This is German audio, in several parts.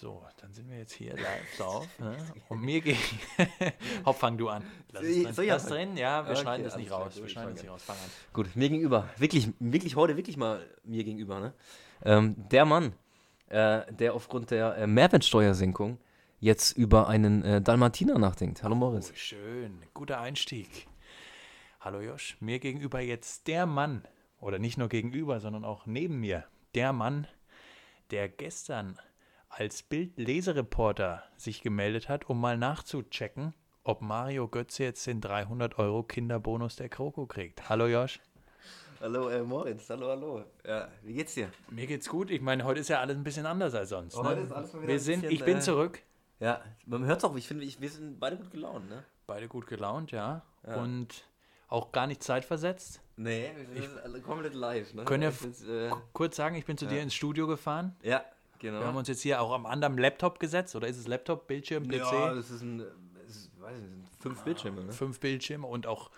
So, dann sind wir jetzt hier live drauf. Ne? Und mir geht. Hopp, fang du an. Lass es drin. soll ich Lass drin. Ja, wir Okay, schneiden das nicht raus. Wir schneiden das nicht raus. Fang an. Gut, mir gegenüber, wirklich, wirklich heute wirklich mal mir gegenüber, ne? Ähm, der Mann, äh, der aufgrund der äh, Mehrwertsteuersenkung jetzt über einen äh, Dalmatiner nachdenkt. Hallo Moritz. Oh, schön. Guter Einstieg. Hallo Josh. Mir gegenüber jetzt der Mann, oder nicht nur gegenüber, sondern auch neben mir, der Mann, der gestern als Bildlesereporter sich gemeldet hat, um mal nachzuchecken, ob Mario Götze jetzt den 300 Euro Kinderbonus der Kroko kriegt. Hallo Josh. Hallo äh, Moritz, hallo, hallo. Ja, wie geht's dir? Mir geht's gut. Ich meine, heute ist ja alles ein bisschen anders als sonst. Oh, ne? heute ist alles mal wieder wir sind, bisschen, ich bin äh, zurück. Ja, man hört's auch, ich finde, ich, wir sind beide gut gelaunt, ne? Beide gut gelaunt, ja. Ja. Und auch gar nicht zeitversetzt. Nee, wir sind komplett live, ne? Können ja Ich find's, äh, Kurz sagen, ich bin zu dir ins Studio gefahren. ja, genau. Wir haben uns jetzt hier auch am anderen Laptop gesetzt. Oder ist es Laptop, Bildschirm, PC? Ja, das ist ein, es ist, weiß nicht, sind fünf Bildschirme, ne? Fünf Bildschirme und auch,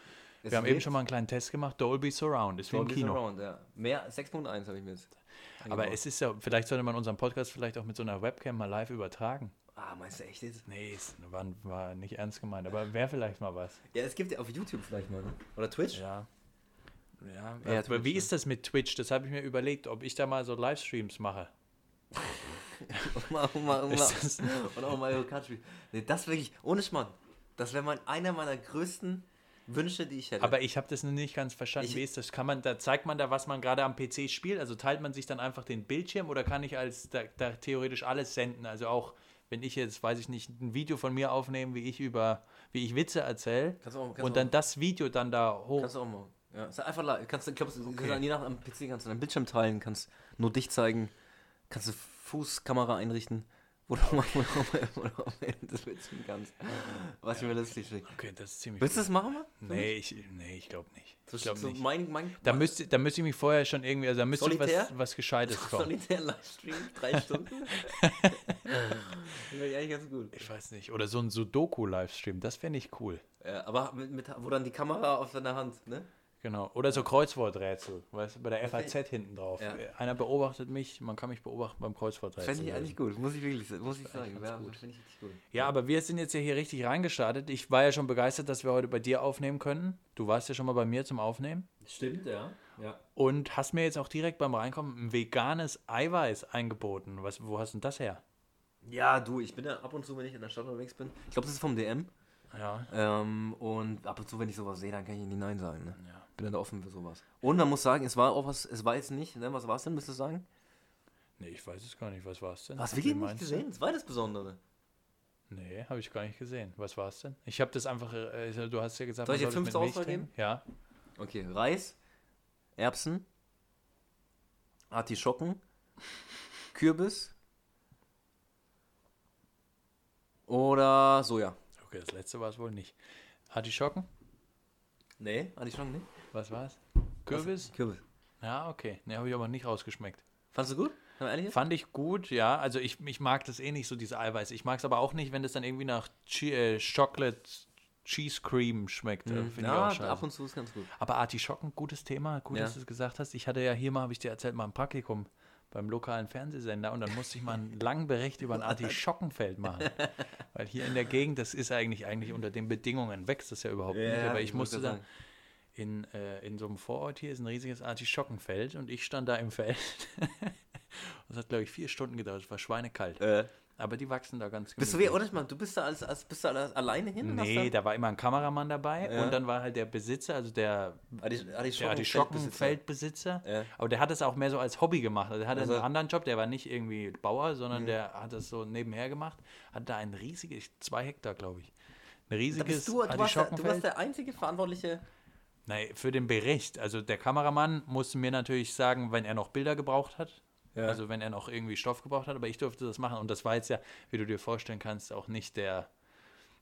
Es wir haben eben schon mal einen kleinen Test gemacht. Dolby Surround ist wie im Dolby Kino. Surround, ja. Mehr, 6.1 habe ich mir jetzt. Aber es ist ja, vielleicht sollte man unseren Podcast vielleicht auch mit so einer Webcam mal live übertragen. Ah, meinst du echt jetzt? Nee, es war, war nicht ernst gemeint, aber wäre vielleicht mal was. Ja, es gibt ja auf YouTube vielleicht mal, ne? Oder Twitch? Ja. Ja, Ja, aber Twitch, wie ne? ist das mit Twitch? Das habe ich mir überlegt, ob ich da mal so Livestreams mache. Und mal, und mal, und mal, auch Mario Kart spielen. Nee, das wirklich, ohne Schmarrn. Das wäre mein, einer meiner größten Wünsche, die ich hätte. Aber ich habe das noch nicht ganz verstanden. Ich- Wie ist das? Kann man, da zeigt man da, was man gerade am PC spielt? Also teilt man sich dann einfach den Bildschirm oder kann ich als da, da theoretisch alles senden? Also auch wenn ich jetzt, weiß ich nicht, ein Video von mir aufnehme, wie ich über, wie ich Witze erzähle und dann das Video dann da hoch. kannst du auch mal. Ja, ist einfach. Kannst du, glaubst, Okay. kannst, je nach am PC kannst du deinen Bildschirm teilen, kannst nur dich zeigen, kannst du Fußkamera einrichten, wo du mal, das filmen kannst. Was ich mir lustig finde. Okay, das ist ziemlich. Willst du das machen? Mal? Nee, ich, nee, ich glaube nicht. So, Ich glaube so nicht. mein, mein, Da müsste, da müsste ich mich vorher schon irgendwie, also da müsste Solitär? was, was Gescheites kommen. Solitär Livestream, drei Stunden. Wäre ich eigentlich ganz gut. Ich weiß nicht. Oder so ein Sudoku-Livestream, das fände ich cool. Ja, aber mit, mit, wo dann die Kamera auf deiner Hand, ne? Genau. Oder so Kreuzworträtsel, weißt du, bei der FAZ hinten drauf. Ja. Einer beobachtet mich, man kann mich beobachten beim Kreuzworträtsel. Fände ich eigentlich gut, muss ich wirklich muss ich sagen. Ja, gut. Ich gut. Ja, aber wir sind jetzt ja hier richtig reingestartet. Ich war ja schon begeistert, dass wir heute bei dir aufnehmen können. Du warst ja schon mal bei mir zum Aufnehmen. Stimmt, ja. ja. Und hast mir jetzt auch direkt beim Reinkommen ein veganes Eiweiß eingeboten. Was, wo hast denn das her? Ja, du, ich bin ja ab und zu, wenn ich in der Stadt unterwegs bin. Ich glaube, das ist vom DM. Ja. Ähm, und ab und zu, wenn ich sowas sehe, dann kann ich nicht Nein sagen. Ne? ja. Bin dann offen für sowas. Und man muss sagen, es war auch was, es war jetzt nicht, ne? Was war es denn, müsstest du sagen? Nee, ich weiß es gar nicht. Was war es denn? Hast du Wie wirklich nicht gesehen? Das war das Besondere. Nee, habe ich gar nicht gesehen. Was war es denn? Ich habe das einfach, äh, du hast ja gesagt, Soll ich dir soll fünf Auswahl trinken. Ja. Okay, Reis, Erbsen, Artischocken, Kürbis oder Soja. Okay, das letzte war es wohl nicht. Artischocken? Nee, Artischocken nicht. Was war es? Kürbis? Kürbis. Ja, okay. Ne, habe ich aber nicht rausgeschmeckt. Fandest du gut? Fand ich gut, ja. Also ich, ich mag das eh nicht, so diese Eiweiß. Ich mag es aber auch nicht, wenn das dann irgendwie nach Che äh, Chocolate Cheese Cream schmeckt. Äh, Finde Mhm. ja, ich auch scheiße. ab und zu ist ganz gut. aber Artischocken, gutes Thema. Gut, Ja. dass du es gesagt hast. Ich hatte ja hier mal, habe ich dir erzählt, mal ein Praktikum beim lokalen Fernsehsender und dann musste ich mal einen langen Bericht über ein Artischockenfeld machen. Weil hier in der Gegend, das ist eigentlich, eigentlich unter den Bedingungen, wächst das ja überhaupt nicht. Aber ich musste dann in, äh, in so einem Vorort hier ist ein riesiges Artischockenfeld und ich stand da im Feld. Das hat, glaube ich, vier Stunden gedauert. Es war schweinekalt. Äh, Aber die wachsen da ganz bist du wie, oder? Meine, du bist da als, als bist du als, alleine hin? Nee, da war immer ein Kameramann dabei Ja. und dann war halt der Besitzer, also der, Artisch- der Artischocken- Artischockenfeldbesitzer. Ja. Aber der hat es auch mehr so als Hobby gemacht. Also der hatte Also- einen anderen Job, der war nicht irgendwie Bauer, Mhm. sondern der hat das so nebenher gemacht. Hat da ein riesiges, zwei Hektar, glaube ich. Ein Da riesiges bist du, du, warst der, du warst der einzige Verantwortliche. Nein, für den Bericht. Also der Kameramann musste mir natürlich sagen, wenn er noch Bilder gebraucht hat. Ja. Also wenn er noch irgendwie Stoff gebraucht hat, aber ich durfte das machen. Und das war jetzt ja, wie du dir vorstellen kannst, auch nicht der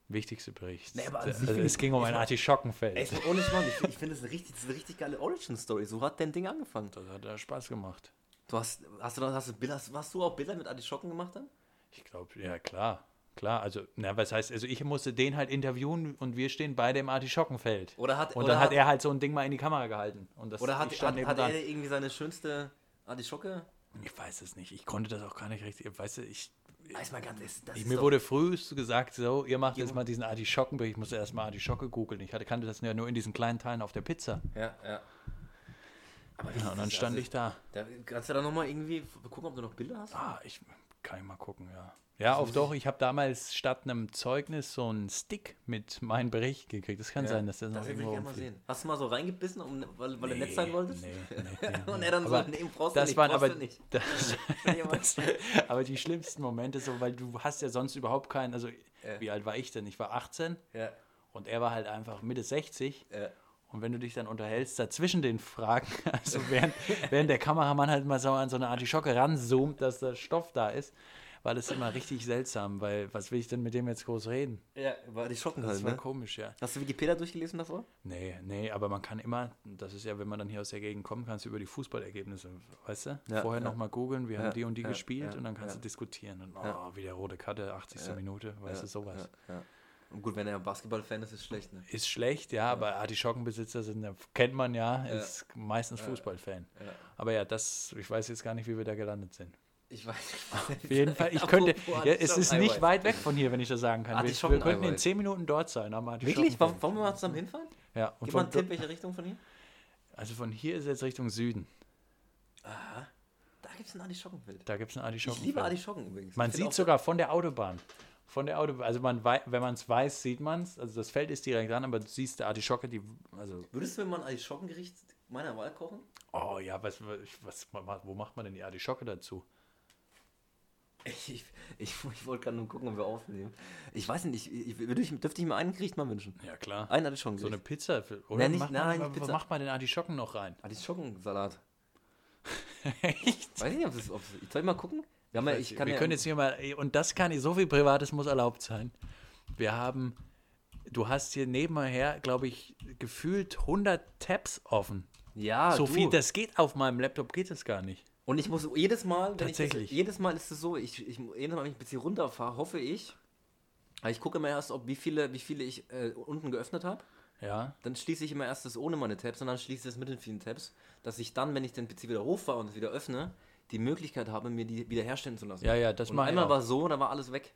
wichtigste Bericht. Nee, also finde es ging um ein Artischockenfeld. Ey, ist ohne Schmarrn, ich, ich finde das, eine richtig- das ist eine richtig geile Origin-Story. So hat dein Ding angefangen. Das hat ja Spaß gemacht. Du hast, hast du, hast du hast, hast du auch Bilder mit Artischocken gemacht dann? Ich glaube, ja klar. Klar, also, na, was heißt, also ich musste den halt interviewen und wir stehen beide im Artischockenfeld. Oder hat, Und dann hat er halt so ein Ding mal in die Kamera gehalten. Und das, oder hat, hat, hat er irgendwie seine schönste Artischocke? Ich weiß es nicht. Ich konnte das auch gar nicht richtig. Weißt du, ich Weiß mal ganz, das, das Ich, ist mir wurde früh gesagt, so, ihr macht jetzt mal diesen Artischockenbericht. Ich musste erst mal Artischocke googeln. Ich hatte, kannte das ja nur in diesen kleinen Teilen auf der Pizza. Ja, ja. Aber Ja, und dann stand Also, ich da. Da, kannst du da nochmal irgendwie gucken, ob du noch Bilder hast? Ah, ich kann ich mal gucken, ja. Ja, auf doch, ich habe damals statt einem Zeugnis so einen Stick mit meinem Bericht gekriegt. Das kann sein, dass der noch das will ich irgendwo gerne mal sehen. Hast du mal so reingebissen, um, weil, weil du nett sein wolltest? Nee, nee, nee, Und nee. er dann aber so, nee, brauchst du das nicht, waren brauchst aber du nicht. Das, ich aber- das, aber die schlimmsten Momente so, weil du hast ja sonst überhaupt keinen, also Ja. wie alt war ich denn? Ich war 18 Ja, und er war halt einfach Mitte 60 ja. und wenn du dich dann unterhältst, dazwischen den Fragen, also während, während der Kameramann halt mal so an so eine Artischocke ranzoomt, dass der Stoff da ist, war das immer richtig seltsam, weil was will ich denn mit dem jetzt groß reden? Ja, war die Schocken Das halt, war ne? komisch, ja. Hast du Wikipedia durchgelesen davor? Nee, nee, aber man kann immer, das ist ja, wenn man dann hier aus der Gegend kommt, kannst du über die Fußballergebnisse, weißt du, Ja, vorher ja. nochmal googeln, wir Ja, haben die und die ja, gespielt ja, und dann kannst ja. du diskutieren und oh, Ja. wieder rote Karte, 80. Minute, weißt du, sowas. Ja, ja. Und gut, wenn er Basketball-Fan ist, ist schlecht, ne? Ist schlecht, ja, aber Artischockenbesitzer sind, ja- kennt man ja, Ja. ist meistens Fußballfan. Ja. Aber ja, das, ich weiß jetzt gar nicht, wie wir da gelandet sind. Ich weiß Auf jeden Fall, ich könnte, ja, es ist nicht weit weg von hier, wenn ich das sagen kann. Wir, wir Artischockeneiweiß. könnten in 10 Minuten dort sein. Wirklich? Wollen, wir mal zusammen hinfahren? Ja, und Gib mal einen Tipp, welche Richtung von hier? also von hier ist jetzt Richtung Süden. Aha. Da gibt es ein Artischockenfeld. Da gibt es ein Ich Artischockenfeld. liebe Artischocken übrigens. Man Ich sieht sogar von der Autobahn. Von der Autobahn. Also man wei- wenn man es weiß, sieht man es. Also das Feld ist direkt dran, aber du siehst die Artischocke, die. Also, Würdest du mir mal ein Artischockengericht meiner Wahl kochen? oh ja, was, was, was, wo macht man denn die Artischocke dazu? Ich, ich, ich, ich wollte gerade nur gucken, ob wir aufnehmen. Ich weiß nicht, ich, ich, ich, dürfte ich mir ein Gericht mal wünschen? Ja, klar. Ein Artischockengericht. So eine Pizza. für- Oder Nein, nicht- macht, nein, man, Pizza. macht man den Artischocken noch rein? Artischockensalat. Echt? Weiß ich nicht, ob das. Ob, ich soll ich mal gucken? Wir, haben ja, ich kann wir ja, können jetzt hier mal, und das kann ich, so viel Privates muss erlaubt sein. Wir haben, du hast hier nebenher, glaube ich, gefühlt 100 Tabs offen. Ja, so du. viel, das geht auf meinem Laptop, geht das gar nicht. Und ich muss jedes Mal, wenn Tatsächlich. Ich das, jedes Mal ist es so, ich, ich, jedes Mal, wenn ich ein bisschen runterfahre, hoffe ich, ich gucke immer erst, ob wie viele, wie viele ich äh, unten geöffnet habe. Ja, Dann schließe ich immer erst das ohne meine Tabs und dann schließe ich das mit den vielen Tabs, dass ich dann, wenn ich den PC wieder hochfahre und es wieder öffne, die Möglichkeit habe, mir die wieder herstellen zu lassen. Ja, ja, das und einmal war so, da war alles weg.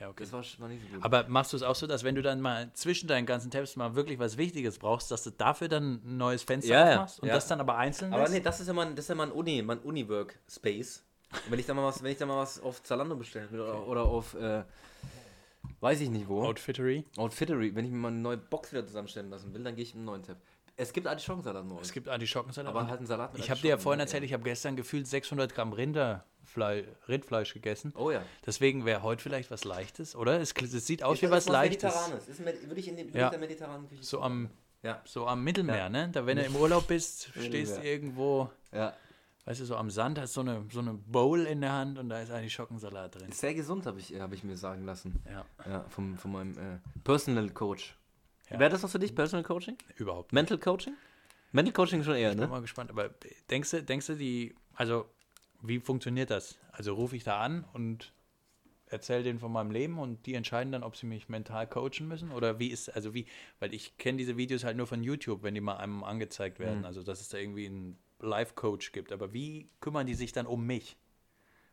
Ja, okay. Das war, war nicht so gut. Aber machst du es auch so, dass wenn du dann mal zwischen deinen ganzen Tabs mal wirklich was Wichtiges brauchst, dass du dafür dann ein neues Fenster Ja, aufmachst und ja. das dann aber einzeln Aber lässt? nee, das ist ja mein, das ist ja mein Uni, mein Uni-Work-Space. Wenn ich da mal was, wenn ich da mal was auf Zalando bestellen will oder, oder auf, äh, weiß ich nicht wo, Outfittery. Outfittery, wenn ich mir mal eine neue Box wieder zusammenstellen lassen will, dann gehe ich in einen neuen Tab. Es gibt Artischockensalat neu. Es gibt Artischockensalat. aber halt einen Salat mit ich habe dir ja vorhin erzählt, ich habe gestern gefühlt 600 Gramm Rinderfleisch, Rindfleisch gegessen. Oh ja. Deswegen wäre heute vielleicht was Leichtes, oder? Es, es sieht aus wie Ist- was ist Leichtes. Mediterranes. Ist med würde ich in würde Ja. ich der mediterranen Küche So am, Ja. so am Mittelmeer, Ja. ne? Da, wenn du im Urlaub bist, stehst du irgendwo, Ja. weißt du, so am Sand, hast so eine, so eine Bowl in der Hand und da ist eigentlich Schockensalat drin. Ist sehr gesund, habe ich, hab ich mir sagen lassen. Ja, Ja, vom, von meinem äh, Personal Coach. Ja. Wäre das was für dich, Personal Coaching? überhaupt. Mental Coaching? Mental Coaching schon eher, Bin ne? mal gespannt. Aber denkst du, denkst du, die, also wie funktioniert das? Also rufe ich da an und erzähle denen von meinem Leben und die entscheiden dann, ob sie mich mental coachen müssen? Oder wie ist, also wie, weil ich kenne diese Videos halt nur von YouTube, wenn die mal einem angezeigt werden. Also dass es da irgendwie einen Life-Coach gibt. Aber wie kümmern die sich dann um mich?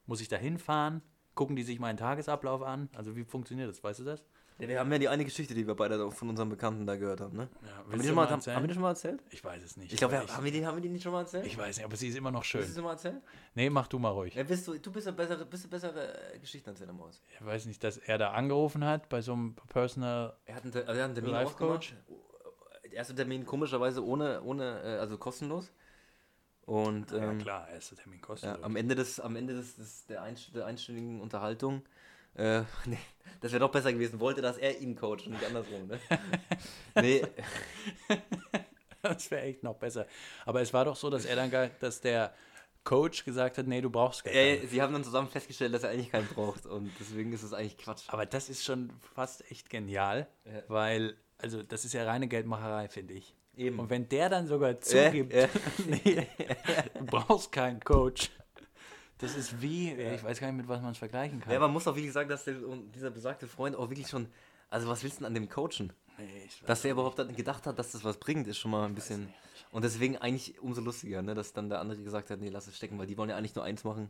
Muss ich da hinfahren? Gucken die sich meinen Tagesablauf an? Also wie funktioniert das? Weißt du das? Ja, wir haben ja die eine Geschichte, die wir beide von unserem Bekannten da gehört haben, ne? Ja, Haben wir, die schon mal haben, haben wir die schon mal erzählt? Ich weiß es nicht. Ich glaube, haben, wir die, haben wir die nicht schon mal erzählt? ich weiß nicht, aber sie ist immer noch Willst du schön. sie mal erzählen? Nee, mach du mal ruhig. Ja, bist du, du bist der bessere, bist der bessere äh, Geschichtenerzähler Maus. Ich weiß nicht, dass er da angerufen hat bei so einem Personal. Er hat einen, also er hat einen Termin Life ausgemacht. Der erste Termin komischerweise ohne, ohne äh, also kostenlos. Und Ja ähm, klar, erster Termin ja, kostet. am Ende des, am Ende des, des der, einst der einstündigen Unterhaltung, äh, nee, das wäre doch besser gewesen, wollte, dass er ihn coacht und nicht andersrum, ne? nee, das wäre echt noch besser. Aber es war doch so, dass er dann, gar, dass der Coach gesagt hat, nee, du brauchst gar äh, keinen. sie haben dann zusammen festgestellt, dass er eigentlich keinen braucht und deswegen ist es eigentlich Quatsch. Aber das ist schon fast echt genial, Ja. weil, also das ist ja reine Geldmacherei, finde ich. Eben. Und wenn der dann sogar zugibt, äh. nee, du brauchst keinen Coach, das ist wie, ich weiß gar nicht, mit was man es vergleichen kann. Ja, man muss auch wirklich sagen, dass der, dieser besagte Freund auch wirklich schon, also was willst du denn an dem coachen? nee, ich Dass der überhaupt dann gedacht hat, dass das was bringt, ist schon mal ein bisschen. nicht. Und deswegen eigentlich umso lustiger, ne, dass dann der andere gesagt hat, nee, lass es stecken, weil die wollen ja eigentlich nur eins machen.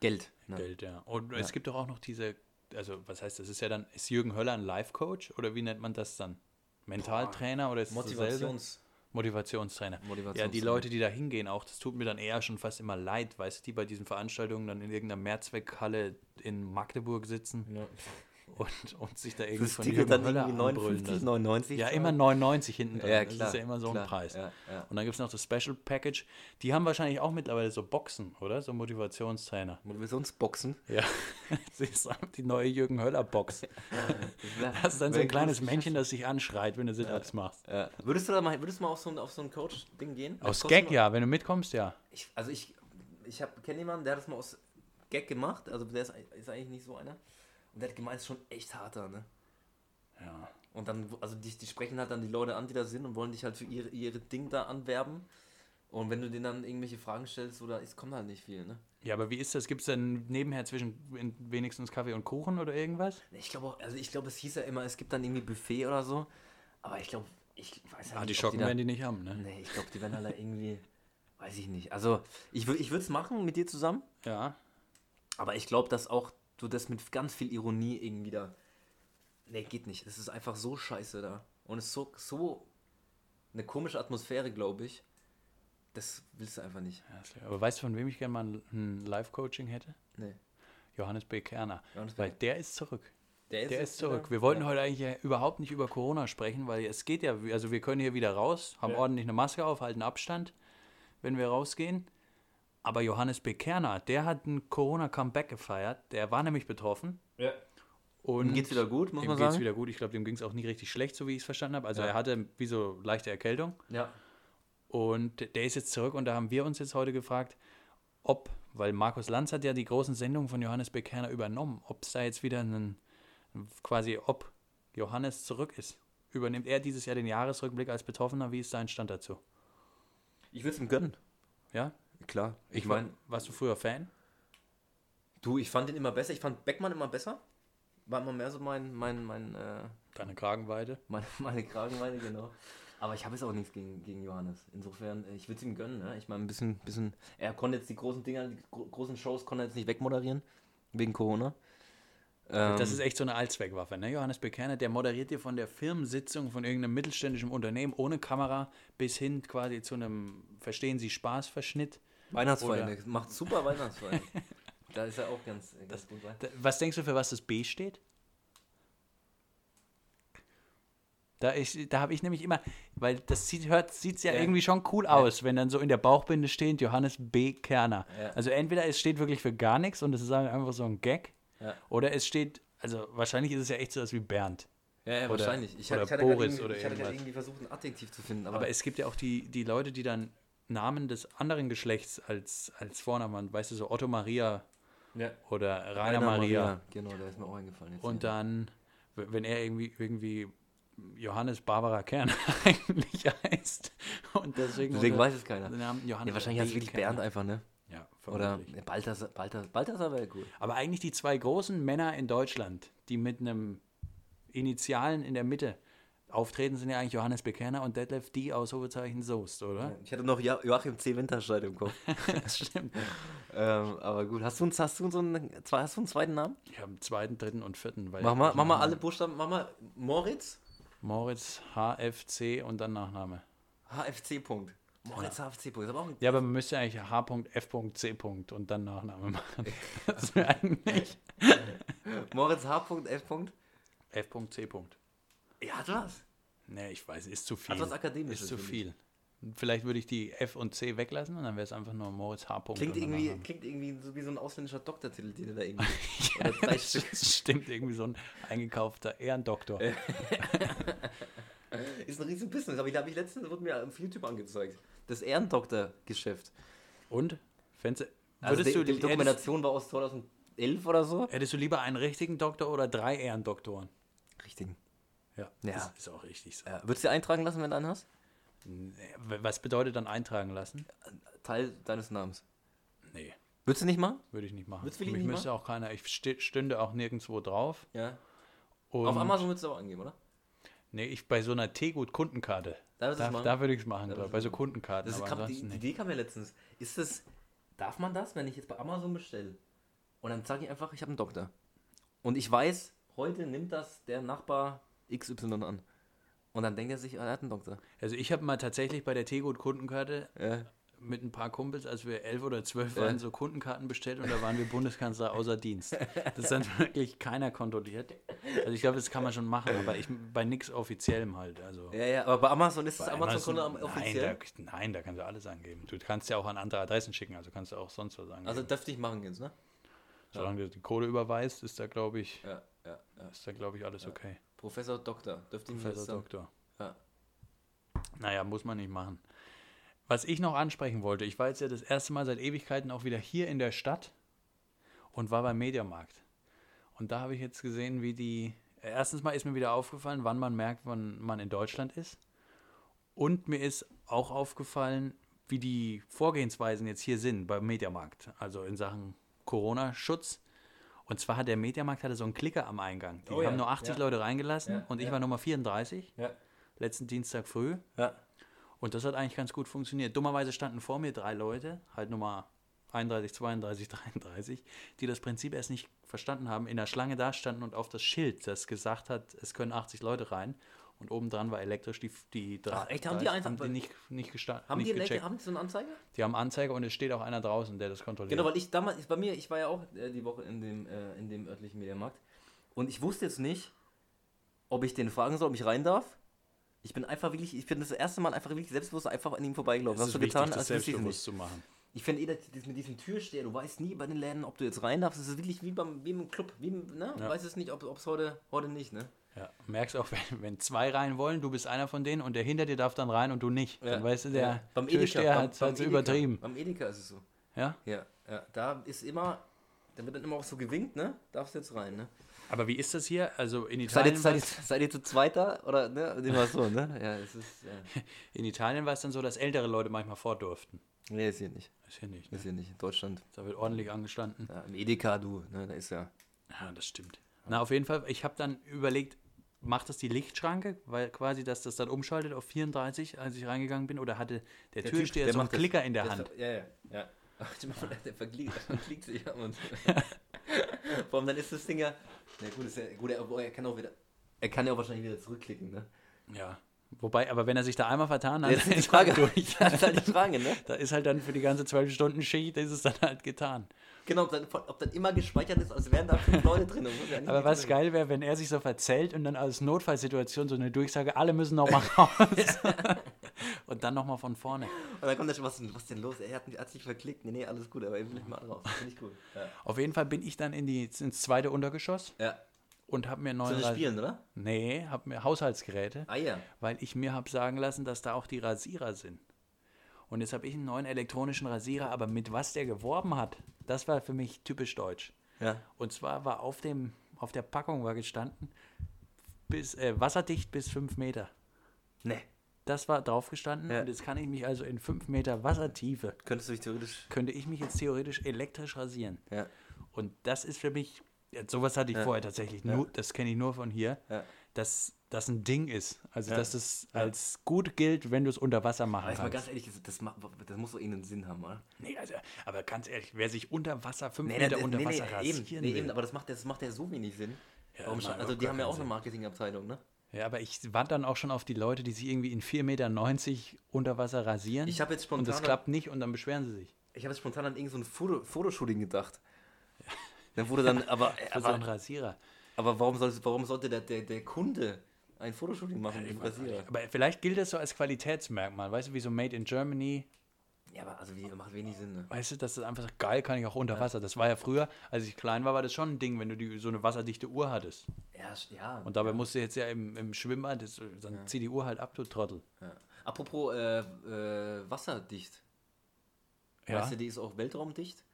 Geld. Ne? Geld, ja. Und Ja. es gibt doch auch noch diese, also was heißt das? Ist ja dann, ist Jürgen Höller ein Life-Coach oder wie nennt man das dann? Mentaltrainer oder ist? Motivations. Motivationstrainer. Ja, die Motivationstrainer. Leute, die da hingehen, auch, das tut mir dann eher schon fast immer leid, weißt du, die bei diesen Veranstaltungen dann in irgendeiner Mehrzweckhalle in Magdeburg sitzen Ja. Und, und sich da irgendwie Das von Ticket dann Höller irgendwie anbrüllen 59, lassen. 99. Ja, immer 99 hinten dran. Ja, das klar. ist ja immer so ein klar, Preis. Ja, ja. Und dann gibt es noch das Special Package. Die haben wahrscheinlich auch mittlerweile so Boxen, oder? So Motivationstrainer. Motivationsboxen. Ja, das ist die neue Jürgen Höller Box. Da hast du dann so ein kleines Männchen, das dich anschreit, wenn du Sit-Ups machst. Würdest du da mal, würdest du mal auf so ein, auf so ein Coach-Ding gehen? Das Aus Gag, ja. Wenn du mitkommst, ja. Ich, also ich, ich kenne jemanden, der hat das mal aus Gag gemacht. Also der ist, ist eigentlich nicht so einer. Und der hat gemeint, es ist schon echt harter, ne? Ja. Und dann, also die, die sprechen halt dann die Leute an, die da sind und wollen dich halt für ihre, ihre Ding da anwerben. Und wenn du denen dann irgendwelche Fragen stellst, oder es kommt halt nicht viel, ne? Ja, aber wie ist das? Gibt es dann nebenher zwischen wenigstens Kaffee und Kuchen oder irgendwas? Ich glaube auch, also ich glaube, es hieß ja immer, es gibt dann irgendwie Buffet oder so. Aber ich glaube, ich weiß ja Ah, nicht. die Schocken da, werden die nicht haben, ne? Nee, ich glaube, die werden halt da irgendwie, weiß ich nicht. Also ich, ich würde es machen mit dir zusammen. Ja. Aber ich glaube, dass auch du das mit ganz viel Ironie irgendwie da. Nee, geht nicht. Es ist einfach so scheiße da. Und es ist so, so eine komische Atmosphäre, glaube ich. Das willst du einfach nicht. Ja, ist. Aber weißt du, von wem ich gerne mal ein- Live-Coaching hätte? Nee. Johannes B. Kerner. Johannes. Weil der ist zurück. Der Der jetzt ist zurück. wieder- Wir wollten ja. heute eigentlich ja überhaupt nicht über Corona sprechen, weil es geht ja, also wir können hier wieder raus, haben ordentlich eine Maske auf, halten Abstand, wenn wir rausgehen. Aber Johannes B. Kerner, der hat ein Corona-Comeback gefeiert. Der war nämlich betroffen. Ja. Und Ihm geht's wieder gut, muss ihm man geht's sagen. wieder gut. Ich glaube, dem ging es auch nie richtig schlecht, so wie ich es verstanden habe. Also Ja. er hatte wie so leichte Erkältung. Ja. Und der ist jetzt zurück und da haben wir uns jetzt heute gefragt, ob, weil Markus Lanz hat ja die großen Sendungen von Johannes B. Kerner übernommen, ob es da jetzt wieder einen, quasi, ob Johannes zurück ist. Übernimmt er dieses Jahr den Jahresrückblick als Betroffener? Wie ist dein Stand dazu? Ich würde es ihm gönnen. Ja? Klar. Ich war- meine, warst du früher Fan? du, ich fand ihn immer besser. Ich fand Beckmann immer besser. War immer mehr so mein, mein, mein, äh, Deine Kragenweite? meine, meine Kragenweite, genau. Aber ich habe jetzt auch nichts gegen, gegen Johannes. Insofern, äh, ich würde es ihm gönnen. Ne? Ich meine, ein bisschen, bisschen. Er konnte jetzt die großen Dinger, die gro großen Shows konnte er jetzt nicht wegmoderieren. Wegen Corona. Ähm, Das ist echt so eine Allzweckwaffe, ne? Johannes B. Kerner, der moderiert dir von der Firmensitzung von irgendeinem mittelständischen Unternehmen ohne Kamera bis hin quasi zu einem Verstehen Sie Spaß-Verschnitt. Weihnachtsfeier. oder- Der macht super Weihnachtsfeier. da ist er auch ganz, ganz gut bei. Da- Was denkst du, für was das B steht? Da, ich, da habe ich nämlich immer, weil das sieht hört, sieht's ja, Ja. irgendwie schon cool aus, wenn dann so in der Bauchbinde steht Johannes B. Kerner. Ja. Also entweder es steht wirklich für gar nichts und es ist einfach so ein Gag, Ja. oder es steht, also wahrscheinlich ist es ja echt so was wie Bernd. Ja, ja, Oder- wahrscheinlich. Ich, oder ich hatte Boris oder ich hatte gerade irgendwas. irgendwie versucht, ein Adjektiv zu finden. Aber, Aber es gibt ja auch die, die Leute, die dann Namen des anderen Geschlechts als, als Vornamen. Weißt du, so Otto Maria ja. oder Rainer, Maria. Genau, der ist mir auch eingefallen. Jetzt Und ja. dann, wenn er irgendwie, irgendwie Johannes Barbara Kern eigentlich heißt. Und deswegen, Deswegen weiß es keiner. Ja, wahrscheinlich heißt wirklich Kerner. Bernd einfach, ne? Ja, Oder. Balthasar, Balthasar, Balthasar wäre cool. Aber eigentlich die zwei großen Männer in Deutschland, die mit einem Initialen in der Mitte auftreten, sind ja eigentlich Johannes Bekerner und Detlef D. Ausrufezeichen Soest, oder? Ich hatte noch jo Joachim C. Winterscheid im Kopf. Das stimmt. ähm, aber gut, hast du, uns, hast, du so einen, hast du einen zweiten Namen? Ich habe einen zweiten, dritten und vierten. Mach mal, mach mal alle Buchstaben. Mach mal Moritz, Moritz, HFC und dann Nachname. HFC. Punkt. Moritz HFC. Punkt. Aber Ja, aber man müsste eigentlich H.F.C. und dann Nachname machen. Das wäre eigentlich Moritz H.F. Punkt. F.C. Ja, hat was. Nee, ich weiß, ist zu viel. Hat was Akademisches, Ist zu ich. viel. Vielleicht würde ich die F und C weglassen und dann wäre es einfach nur Moritz H. Klingt irgendwie, klingt irgendwie so wie so ein ausländischer Doktortitel, den du da irgendwie. drei Das stimmt, irgendwie so ein eingekaufter Ehrendoktor. Ist ein riesen Business, aber da habe ich letztens, wurde mir auf YouTube angezeigt. Das Ehrendoktor-Geschäft. Und? Du- Also die, du, die hättest, Dokumentation war aus 2011 oder so. hättest du lieber einen richtigen Doktor oder drei Ehrendoktoren? Richtig. Ja, Ja. Das ist auch richtig so. Ja, würdest du dir eintragen lassen, wenn du einen hast? Was bedeutet dann eintragen lassen? Teil deines Namens. Nee, Würdest du nicht machen? würde ich nicht machen. Würdest du Mich nicht müsste auch keiner, ich stünde auch nirgendwo drauf. Ja. Und Auf Amazon würdest du auch angeben, oder? Nee, ich bei so einer Teegut-Kundenkarte. Da Da, machen? da würde ich es machen, Da bei so machen. Kundenkarten. Das kam, die, die. Idee kam ja letztens. Ist das, darf man das, wenn ich jetzt bei Amazon bestelle? Und dann sage ich einfach, ich habe einen Doktor. Und ich weiß, heute nimmt das der Nachbar XY an. Und dann denkt er sich, er hat einen Doktor. Also ich habe mal tatsächlich bei der Tegut Kundenkarte Ja. mit ein paar Kumpels, als wir elf oder zwölf Ja. waren, so Kundenkarten bestellt und da waren wir Bundeskanzler außer Dienst. Das ist dann wirklich keiner kontrolliert. Also ich glaube, das kann man schon machen, aber ich bei nichts offiziellem halt. Also Ja, ja, aber bei Amazon ist das bei Amazon-Konto Amazon- offiziell. Nein da, nein, da kannst du alles angeben. Du kannst ja auch an andere Adressen schicken, also kannst du auch sonst was angeben. also dürfte ich machen jetzt, ne? Solange du die Kohle überweist, ist da glaube ich, Ja, ja, ja. ist da glaube ich alles okay. Professor Doktor, dürfte ich Professor. Doktor. Ja. Naja, muss man nicht machen. Was ich noch ansprechen wollte, ich war jetzt ja das erste Mal seit Ewigkeiten auch wieder hier in der Stadt und war beim Mediamarkt. Und da habe ich jetzt gesehen, wie die. Erstens mal ist mir wieder aufgefallen, wann man merkt, wann man in Deutschland ist. Und mir ist auch aufgefallen, wie die Vorgehensweisen jetzt hier sind beim Mediamarkt. Also in Sachen Corona-Schutz. Und zwar hat der Mediamarkt hatte so einen Klicker am Eingang. Die Oh ja, haben nur 80 ja. Leute reingelassen Ja, und ich ja. war Nummer 34, Ja. letzten Dienstag früh. Ja. Und das hat eigentlich ganz gut funktioniert. Dummerweise standen vor mir drei Leute, halt Nummer 31, 32, 33, die das Prinzip erst nicht verstanden haben, in der Schlange da standen und auf das Schild, das gesagt hat, es können 80 Leute rein. Und obendran war elektrisch die, die drei. Ach, echt? Haben die einfach- haben die nicht, nicht, gesta- Haben nicht die, gecheckt. haben die so eine Anzeige? Die haben Anzeige und es steht auch einer draußen, der das kontrolliert. Genau, weil ich damals, bei mir, ich war ja auch äh, die Woche in dem, äh, in dem örtlichen Mediamarkt und ich wusste jetzt nicht, ob ich den fragen soll, ob ich rein darf. Ich bin einfach wirklich, ich bin das erste Mal einfach wirklich selbstbewusst einfach an ihm vorbeigelaufen. es Hast ist du wichtig, getan, das als selbstbewusst zu machen. Ich finde eh, das, mit diesem Türsteher, du weißt nie bei den Läden, ob du jetzt rein darfst. Es ist wirklich wie beim wie im Club. Wie ne? Du Ja. weißt es nicht, ob es heute, heute nicht, ne? Ja, merkst auch, wenn, wenn zwei rein wollen, du bist einer von denen und der hinter dir darf dann rein und du nicht. Dann weißt du, der Ja. beim Türsteher hat es übertrieben. Beim Edeka ist es so. Ja? Ja, ja. Da ist immer, da wird dann immer auch so gewinkt, ne? Darfst jetzt rein, ne? Aber wie ist das hier? Also in Seid Italien, ihr, seid, ihr, seid ihr zu zweiter? Oder, ne? Immer so, ne? Ja, es ist, ja. in Italien war es dann so, dass ältere Leute manchmal vor durften. Nee, ist hier nicht. Ist hier nicht. Ne? Ist hier nicht. In Deutschland. Da wird ordentlich angestanden. Ja, Im Edeka, du, ne? Da ist ja. Ja, das stimmt. Na, auf jeden Fall, ich habe dann überlegt, macht das die Lichtschranke, weil quasi, dass das dann umschaltet auf 34, als ich reingegangen bin, oder hatte der, Typ, Türsteher so einen das. Klicker in der Der Hand? ver- Ja, ja, ja. Ach, der verkliegt, der verkliegt sich ab und Vor allem dann ist das Ding ja. Na gut, ist ja gut, er, er kann auch wieder. Er kann ja auch wahrscheinlich wieder zurückklicken, ne? Ja. Wobei, aber wenn er sich da einmal vertan hat, Das ist die ist Frage. er durch. Das ist halt die Frage, ne? Da ist halt dann für die ganze 12 Stunden Schicht, ist es dann halt getan. Genau, ob dann, ob dann immer gespeichert ist, als wären da fünf Leute drin. Aber was drin. geil wäre, wenn er sich so verzählt und dann als Notfallsituation so eine Durchsage, alle müssen noch mal raus. und dann noch mal von vorne. Und dann kommt da schon, was, was denn los? Er hat, hat sich verklickt. Nee, nee, alles gut, aber er will nicht mal raus. Finde ich gut. Ja. Auf jeden Fall bin ich dann in die, ins zweite Untergeschoss ja. Und habe mir Zu neue den Ras- Spielen, oder? Nee, habe mir Haushaltsgeräte, Ah ja. weil ich mir habe sagen lassen, dass da auch die Rasierer sind. Und jetzt habe ich einen neuen elektronischen Rasierer, aber mit was der geworben hat, das war für mich typisch deutsch. Ja. Und zwar war auf, dem, auf der Packung war gestanden, bis, äh, wasserdicht bis 5 Meter. Nee. Das war drauf gestanden Ja. und jetzt kann ich mich also in 5 Meter Wassertiefe, Könntest du dich theoretisch. könnte ich mich jetzt theoretisch elektrisch rasieren. Ja. Und das ist für mich, sowas hatte ich Ja. vorher tatsächlich, Ja. nur, das kenne ich nur von hier, Ja. dass das ein Ding ist. Also Ja. dass es Ja. als gut gilt, wenn du es unter Wasser machen Aber kannst. ganz ehrlich, das, das, muss doch irgendeinen Sinn haben, oder? Nee, also, aber ganz ehrlich, wer sich unter Wasser, 5 Nee, Meter das- unter nee, Wasser nee, rasieren eben, nee, will. eben, aber das macht, das macht ja so wenig Sinn. Ja, Warum macht also die haben ja auch eine. Marketingabteilung, ne? Ja, aber ich warte dann auch schon auf die Leute, die sich irgendwie in 4,90 Meter unter Wasser rasieren. Ich habe jetzt und das spontan, klappt nicht und dann beschweren sie sich. ich habe jetzt spontan an irgendein so ein Foto, Fotoshooting gedacht. Dann wurde dann, aber, Für so aber, Rasierer. aber warum, soll, warum sollte der, der, der Kunde ein Fotoshooting machen mit dem Rasierer? Aber vielleicht gilt das so als Qualitätsmerkmal. Weißt du, wie so Made in Germany. Ja, aber also wie, macht wenig Sinn, ne? Weißt du, das ist einfach so geil, kann ich auch unter Wasser. Das war ja früher, als ich klein war, war das schon ein Ding, wenn du die, so eine wasserdichte Uhr hattest. Ja, ja. Und dabei musst du jetzt ja im, im Schwimmbad, das, dann zieh die Uhr halt ab, du Trottel. ja. Apropos äh, äh, wasserdicht. Ja. Weißt du, die ist auch weltraumdicht?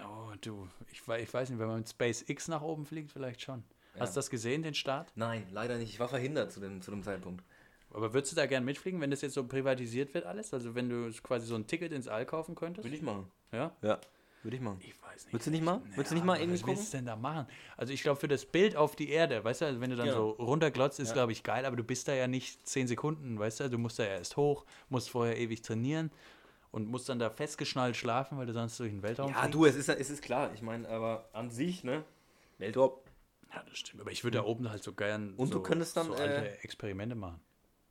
Oh, du, ich, ich weiß nicht, wenn man mit SpaceX nach oben fliegt, vielleicht schon. Hast du das gesehen, den Start? Nein, leider nicht. Ich war verhindert zu dem, zu dem Zeitpunkt. Aber würdest du da gern mitfliegen, wenn das jetzt so privatisiert wird alles? Also wenn du quasi so ein Ticket ins All kaufen könntest? Würde ich machen. Ja? Ja, würde ich machen. Ich weiß nicht. Würdest du nicht mal? Ja, Würdest du nicht mal irgendwie Was willst du denn da machen? Also ich glaube, für das Bild auf die Erde, weißt du, also wenn du dann Genau. so runterglotzt, ist, Ja. glaube ich, geil, aber du bist da ja nicht zehn Sekunden, weißt du, du musst da ja erst hoch, musst vorher ewig trainieren und musst dann da festgeschnallt schlafen, weil du sonst durch den Weltraum Ja, fliegst. du, es ist, es ist klar. Ich meine, aber an sich, ne? Weltraum. Ja, das stimmt. Aber ich würde da oben halt so gern Und so, du könntest dann, so alte äh, Experimente machen.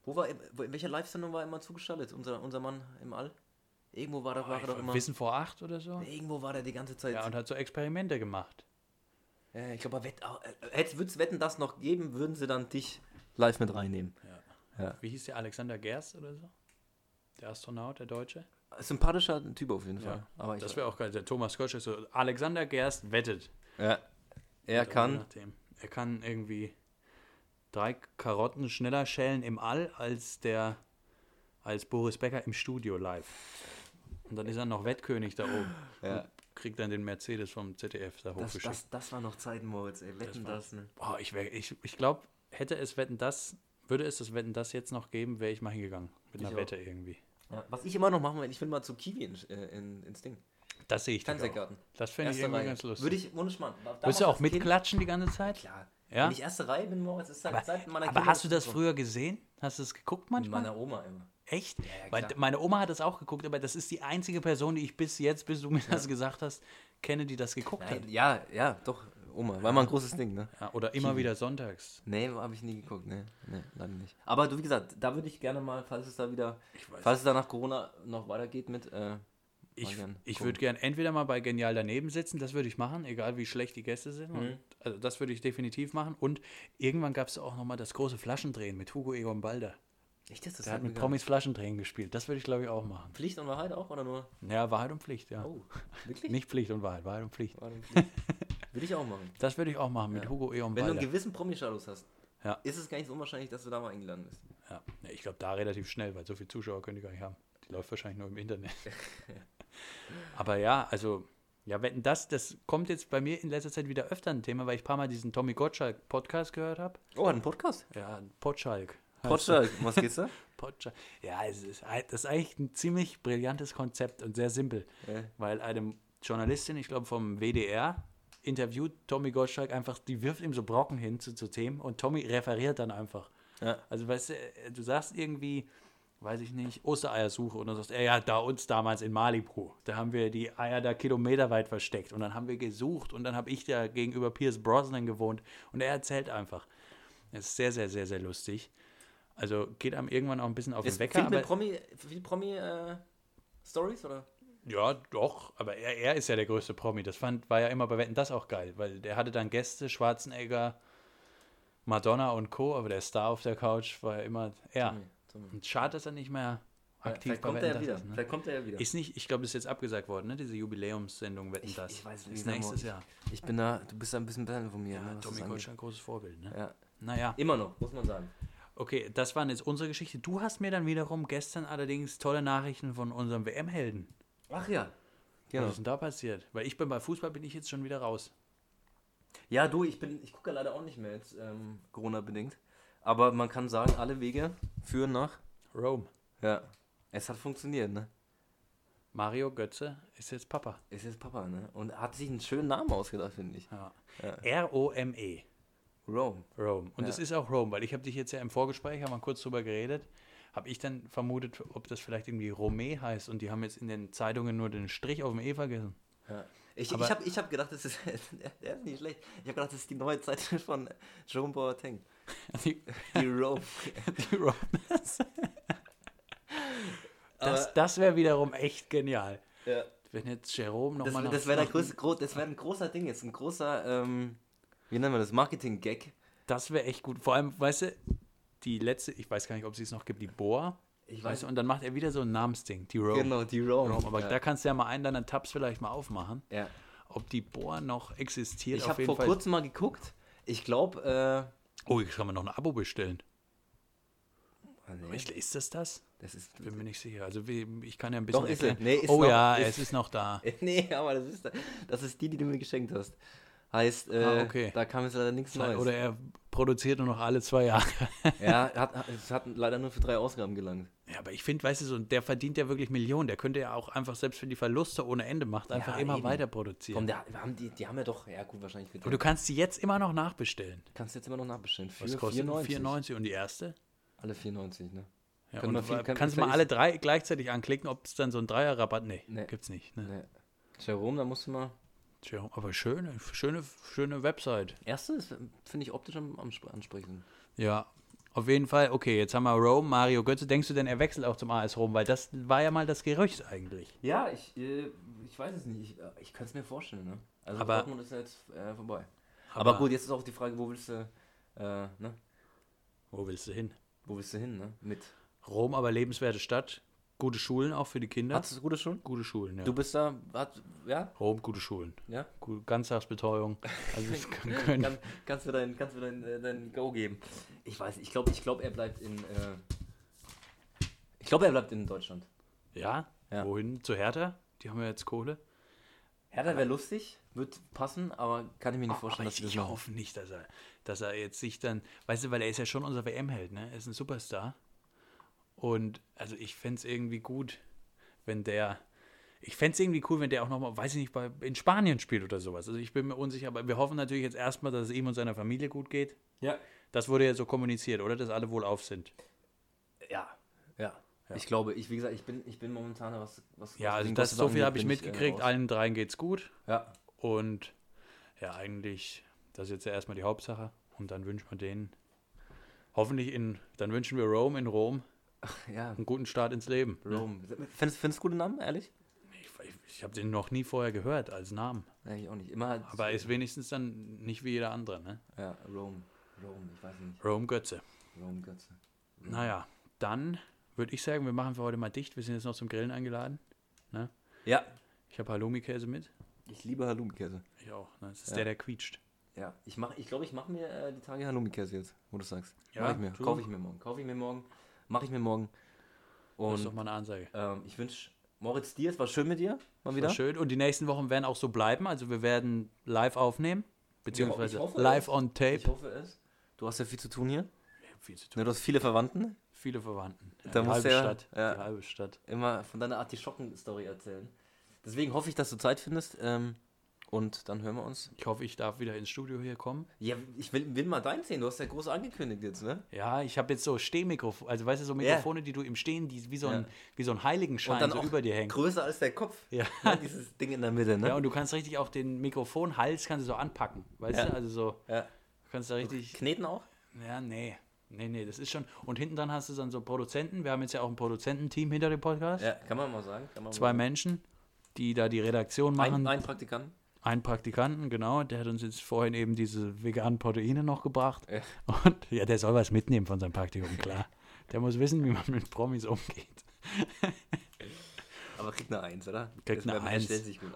Wo war, wo, in welcher Live-Sendung war er immer zugeschaltet? Unser, unser Mann im All? Irgendwo war, der, war er doch immer. Wissen vor acht oder so? Irgendwo war der die ganze Zeit. Ja, und hat so Experimente gemacht. Ja, ich glaube, äh, würde es Wetten das noch geben, würden sie dann dich live mit reinnehmen. Wie hieß der Alexander Gerst oder so? Der Astronaut, der Deutsche? Sympathischer Typ auf jeden Fall. Aber Das wäre auch geil. Der Thomas Gottsch ist so, Alexander Gerst wettet. ja. Er Je kann. nachdem. Er kann irgendwie drei Karotten schneller schälen im All als der als Boris Becker im Studio live. Und dann ist er noch Wettkönig da oben. Ja. Kriegt dann den Mercedes vom ZDF da Das, hochgeschickt. das, das war noch Zeiten, Moritz, ey. Wetten war- das, ne? Boah, ich, wär- ich, ich glaube, hätte es Wetten das, würde es das Wetten das jetzt noch geben, wäre ich mal hingegangen. Mit Ich einer auch. Wette irgendwie. Ja. Was ich immer noch machen will, ich will mal zu Kiwi in, äh, in, ins Ding. Das sehe ich. Fernsehgarten. Das fände ich irgendwie Reihe. ganz lustig. Würde ich, ohne Schmarrn. Willst du auch mitklatschen die ganze Zeit? Klar. Ja? Wenn ich erste Reihe bin, Moritz, ist seit, Aber, seit meiner aber hast du das früher gesehen? Hast du es geguckt Mit manchmal? meiner Oma immer. Echt? ja, Weil klar. meine Oma hat das auch geguckt, aber das ist die einzige Person, die ich bis jetzt, bis du mir das gesagt hast, kenne, die das geguckt Nein, hat. ja, ja, doch, Oma. War mal ein großes Ding, ne? Ja, oder immer Kiwi. wieder sonntags. Nee, habe ich nie geguckt, ne. Nee, leider nicht. Aber du, wie gesagt, da würde ich gerne mal, falls es da wieder, falls es da nach Corona noch weitergeht mit, äh, Ich, gern ich würde gern entweder mal bei Genial daneben sitzen, das würde ich machen, egal wie schlecht die Gäste sind. Mhm. Und, also das würde ich definitiv machen. Und irgendwann gab es auch nochmal das große Flaschendrehen mit Hugo Egon Balder. Echt, das Der hat mit Promis Flaschendrehen gespielt. Das würde ich, glaube ich, auch machen. Pflicht und Wahrheit auch, oder nur? Ja, Wahrheit und Pflicht, ja. Oh, wirklich? Nicht Pflicht und Wahrheit, Wahrheit und Pflicht. Wahrheit und Pflicht. Würde ich auch machen. Das würde ich auch machen mit Ja. Hugo Egon Wenn du einen gewissen Promi-Status hast, Ja. ist es gar nicht so unwahrscheinlich, dass du da mal eingeladen bist. Ja, ich glaube, da relativ schnell, weil so viele Zuschauer können die gar nicht haben. Die läuft wahrscheinlich nur im Internet. Aber ja, also, ja, wenn das, das kommt jetzt bei mir in letzter Zeit wieder öfter ein Thema, weil ich ein paar Mal diesen Tommy Gottschalk Podcast gehört habe. Oh, ein Podcast? Ja, Potschalk. Podcast, um was geht's da? Potschalk. Ja, es ist, ein- das ist eigentlich ein ziemlich brillantes Konzept und sehr simpel, Ja. weil eine Journalistin, ich glaube vom WDR, interviewt Tommy Gottschalk einfach, die wirft ihm so Brocken hin zu, zu Themen und Tommy referiert dann einfach. Ja. Also, weißt du, äh, du sagst irgendwie, weiß ich nicht, Ostereiersuche und dann sagst du, ja, da uns damals in Malibu, da haben wir die Eier da kilometerweit versteckt und dann haben wir gesucht und dann habe ich da gegenüber Pierce Brosnan gewohnt und er erzählt einfach. Das ist sehr, sehr, sehr, sehr lustig. Also geht einem irgendwann auch ein bisschen auf den Ist Wecker, viel Promi, viel Promi äh, Stories oder? Ja, doch, aber er, er ist ja der größte Promi. Das fand, war ja immer bei Wetten das auch geil, weil der hatte dann Gäste, Schwarzenegger, Madonna und Co., aber der Star auf der Couch war ja immer er. Tommy, Tommy. Und schade, dass er nicht mehr Ja, aktiv vielleicht bei kommt Wetten er ja das wieder. ist. Ne? Vielleicht kommt er ja wieder. Ist nicht, ich glaube, das ist jetzt abgesagt worden, ne? Diese Jubiläumssendung Wetten Ich- das. ich weiß, wie ist nächstes Jahr. Ich bin da, du bist da ein bisschen besser von mir. Ja, ne, Tommy angeht. Gottschalk, großes Vorbild, ne? Ja. Naja, Immer noch, muss man sagen. okay, das waren jetzt unsere Geschichte. Du hast mir dann wiederum gestern allerdings tolle Nachrichten von unserem WM-Helden. Ach ja. Was Genau. ist denn da passiert? Weil ich bin bei Fußball bin ich jetzt schon wieder raus. Ja, du, ich bin, ich gucke ja leider auch nicht mehr jetzt, ähm, Corona-bedingt. Aber man kann sagen, alle Wege führen nach. Rome. Ja. Es hat funktioniert, ne? Mario Götze ist jetzt Papa. Ist jetzt Papa, ne? Und hat sich einen schönen Namen ausgedacht, finde ich. Ja. Ja. R-O-M-E. Rome. Rome. Und Ja. es ist auch Rome, weil ich habe dich jetzt ja im Vorgespräch, haben wir kurz drüber geredet, habe ich dann vermutet, ob das vielleicht irgendwie Rome heißt und die haben jetzt in den Zeitungen nur den Strich auf dem E vergessen. Ja. Ich, ich habe ich hab gedacht, das ist, der ist nicht schlecht. Ich habe gedacht, das ist die neue Zeit von Jerome Boateng. Die, Die Rome. die Rome. Das, das wäre wiederum echt genial. ja. Wenn jetzt Jerome Das, nochmal nach das wäre das wär ein großer Ding jetzt, ein großer, ähm, wie nennen wir das, Marketing-Gag. Das wäre echt gut. Vor allem, weißt du, die letzte, ich weiß gar nicht, ob sie es noch gibt, die Boa. Ich Weißt du, und dann macht er wieder so ein Namensding, die Rome. Genau, die Rome. Rome. Aber ja. da kannst du ja mal einen deiner Tabs vielleicht mal aufmachen, ja. ob die Boa noch existiert. Ich habe vor Fall. kurzem mal geguckt. Ich glaube, Oh, jetzt kann man noch ein Abo bestellen. äh, Aber nee, ist das das? das ist, Bin mir nicht sicher. Also ich kann ja ein bisschen Doch, ist. Nee, ist oh noch- ja, ist- es ist noch da. nee, aber das ist, das ist die, die du mir geschenkt hast. Heißt, äh, Ah, okay. da kam jetzt leider nichts Neues. Oder er produziert nur noch alle zwei Jahre. ja, hat, hat- es hat leider nur für drei Ausgaben gelangt. Ja, aber ich finde, weißt du, so, der verdient ja wirklich Millionen. Der könnte ja auch einfach, selbst wenn die Verluste ohne Ende macht, einfach Ja, immer eben. weiter produzieren. Komm, der, haben die, die haben ja doch, ja gut, wahrscheinlich Und du kannst die jetzt immer noch nachbestellen. kannst jetzt immer noch nachbestellen. Für Was kostet 94. 94 und die erste? Alle 94, ne? Ja, und viel- können- kannst du mal alle drei gleichzeitig anklicken, ob es dann so ein Dreierrabatt. Nee, Nee. gibt's nicht. Ne? Nee. Jerome, da musst du mal. Tja, aber schöne, schöne, schöne Website. Erste ist, finde ich, optisch am, am spr- ansprechend. Ja, auf jeden Fall. Okay, jetzt haben wir Rome, Mario Götze. Denkst du denn, er wechselt auch zum AS Rom? Weil das war ja mal das Gerücht eigentlich. Ja, ich, äh, ich weiß es nicht. Ich, äh, ich könnte es mir vorstellen, ne? Also Aber- Dortmund ist jetzt äh, vorbei. Aber, gut, jetzt ist auch die Frage, wo willst du, äh, ne? Wo willst du hin? Wo willst du hin, ne? Mit. Rom, aber lebenswerte Stadt. Gute Schulen auch für die Kinder. Hattest du gute schon? Gute Schulen, ja. Du bist da, hat, ja? Rom, gute Schulen. Ja? Ganztagsbetreuung. Also es kann, können, Kann, kannst du dein, kannst du dein, äh, dein Go geben? Ich weiß, ich glaube, ich glaub, er bleibt in, äh, ich glaube, er bleibt in Deutschland. ja? Ja. Wohin? Zu Hertha? Die haben ja jetzt Kohle. Hertha wäre lustig, wird passen, aber kann ich mir nicht vorstellen, dass ich, das ich hoffe nicht, dass er, dass er jetzt sich dann, weißt du, weil er ist ja schon unser WM-Held, ne? Er ist ein Superstar. Und also ich fände es irgendwie gut, wenn der, ich fände es irgendwie cool, wenn der auch nochmal, weiß ich nicht, bei, in Spanien spielt oder sowas. Also ich bin mir unsicher, aber wir hoffen natürlich jetzt erstmal, dass es ihm und seiner Familie gut geht. Ja. Das wurde ja so kommuniziert, oder? Dass alle wohlauf sind. Ja, ja. Ich glaube, ich, wie gesagt, ich bin, ich bin momentan was, was Ja, also das, so viel habe ich mitgekriegt. äh, raus. Allen dreien geht's gut. ja, Und ja, eigentlich, das ist jetzt ja erstmal die Hauptsache. Und dann wünschen wir denen, hoffentlich in, dann wünschen wir Rome in Rom ja. einen guten Start ins Leben. Rome. Findest, findest du gute Namen, ehrlich? Ich, habe den noch nie vorher gehört als Namen. Ja, ich auch nicht. Immer halt. Aber er ist wenigstens dann nicht wie jeder andere, ne? Ja, Rome. Rome, ich weiß nicht. Rome Götze. Rome Götze. Naja, dann würde ich sagen, wir machen für heute mal dicht. Wir sind jetzt noch zum Grillen eingeladen. Ja, Ich habe Halloumi-Käse mit. ich liebe Halloumi-Käse. Ich auch. Ne? Das ist Ja. der, der quietscht. Ja, ich glaube, ich, glaub, ich mache mir äh, die Tage Halloumi-Käse jetzt, wo du sagst. Ja, Mach ich mir. Kaufe ich mir morgen. Kaufe ich mir morgen. Mache ich mir morgen. Das ist doch Und mal eine Ansage. ähm, ich wünsche Moritz dir, es war schön mit dir. Mal War wieder. schön. Und die nächsten Wochen werden auch so bleiben. Also wir werden live aufnehmen. Beziehungsweise hoffe live es. on tape. Ich hoffe es. Du hast ja viel zu tun hier. Viel zu tun. Ne, du hast viele Verwandten. Viele Verwandten. Ja, Da die halbe ja- Stadt. ja. Die halbe Stadt. Immer von deiner Artischocken-Story erzählen. Deswegen hoffe ich, dass du Zeit findest. Ähm, und dann hören wir uns. Ich hoffe, ich darf wieder ins Studio hier kommen. Ja, ich will, will mal dein sehen. Du hast ja groß angekündigt jetzt, ne? Ja, ich habe jetzt so Stehmikrofone, also weißt du, so Mikrofone, die du im Stehen, die wie so ein, Ja. wie so ein Heiligenschein so über dir hängen. größer als der Kopf. Ja. Dieses Ding in der Mitte, ne? Ja, und du kannst richtig auf den Mikrofonhals kannst du so anpacken, weißt Ja. du? Also so, Ja. du kannst da richtig, Kneten auch? ja, nee, nee, nee, das ist schon, und hinten dran hast du dann so Produzenten, wir haben jetzt ja auch ein Produzententeam hinter dem Podcast, Ja, kann man mal sagen. Man zwei mal Menschen, die da die Redaktion sagen. machen, Ein, ein Praktikant. Ein Praktikanten, genau, der hat uns jetzt vorhin eben diese veganen Proteine noch gebracht. Ja. Und ja, der soll was mitnehmen von seinem Praktikum, klar. Der muss wissen, wie man mit Promis umgeht. Aber kriegt eine Eins, oder? Kriegt Das eine Eins.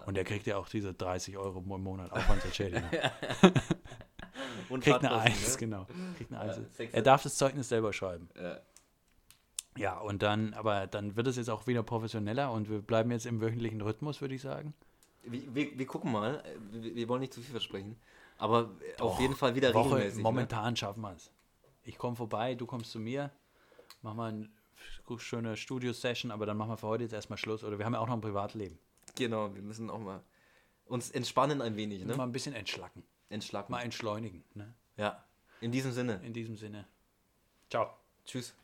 Und der kriegt ja auch diese 30 Euro im Monat Aufwandsentschädigung. Und kriegt eine Eins, ne? genau. Kriegt eine Ja, Eins. sechs- Er darf das Zeugnis selber schreiben. Ja. Ja, und dann, aber dann wird es jetzt auch wieder professioneller und wir bleiben jetzt im wöchentlichen Rhythmus, würde ich sagen. Wir, wir, wir gucken mal. Wir, wir wollen nicht zu viel versprechen. Aber äh, auf Doch, jeden Fall wieder Woche, regelmäßig. Ne? momentan schaffen wir es. Ich komme vorbei, du kommst zu mir, machen wir eine schöne Studio-Session, aber dann machen wir für heute jetzt erstmal Schluss. Oder wir haben ja auch noch ein Privatleben. Genau, wir müssen auch mal uns entspannen ein wenig, ne? Mal ein bisschen entschlacken, Entschlacken. mal entschleunigen. Ne? Ja. In diesem Sinne. In diesem Sinne. Ciao. Tschüss.